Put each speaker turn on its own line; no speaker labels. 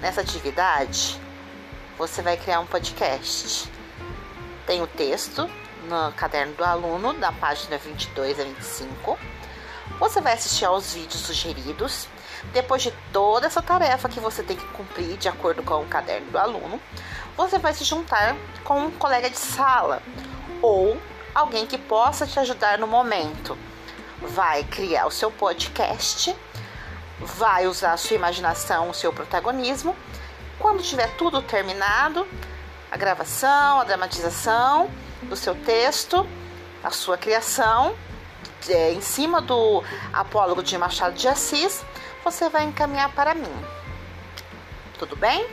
Nessa atividade, você vai criar um podcast. Tem o texto no caderno do aluno, da página 22 a 25. Você vai assistir aos vídeos sugeridos. Depois de toda essa tarefa que você tem que cumprir de acordo com o caderno do aluno, você vai se juntar com um colega de sala ou alguém que possa te ajudar no momento. Vai criar o seu podcast, vai usar a sua imaginação, o seu protagonismo. Quando tiver tudo terminado, a gravação, a dramatização do seu texto, a sua criação, é, em cima do apólogo de Machado de Assis, você vai encaminhar para mim. Tudo bem?